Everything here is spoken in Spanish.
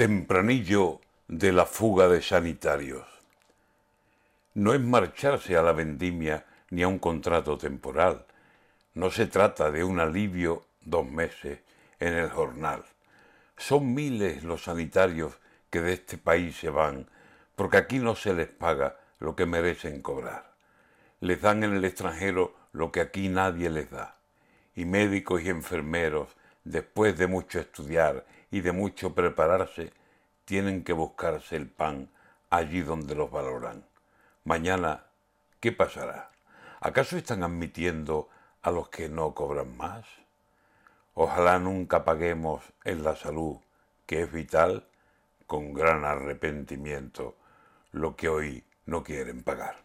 Tempranillo de la fuga de sanitarios. No es marcharse a la vendimia ni a un contrato temporal. No se trata de un alivio dos meses en el jornal. Son miles los sanitarios que de este país se van porque aquí no se les paga lo que merecen cobrar. Les dan en el extranjero lo que aquí nadie les da. Y médicos y enfermeros, después de mucho estudiar y de mucho prepararse, tienen que buscarse el pan allí donde los valoran. Mañana, ¿qué pasará? ¿Acaso están admitiendo a los que no cobran más? Ojalá nunca paguemos en la salud, que es vital, con gran arrepentimiento, lo que hoy no quieren pagar.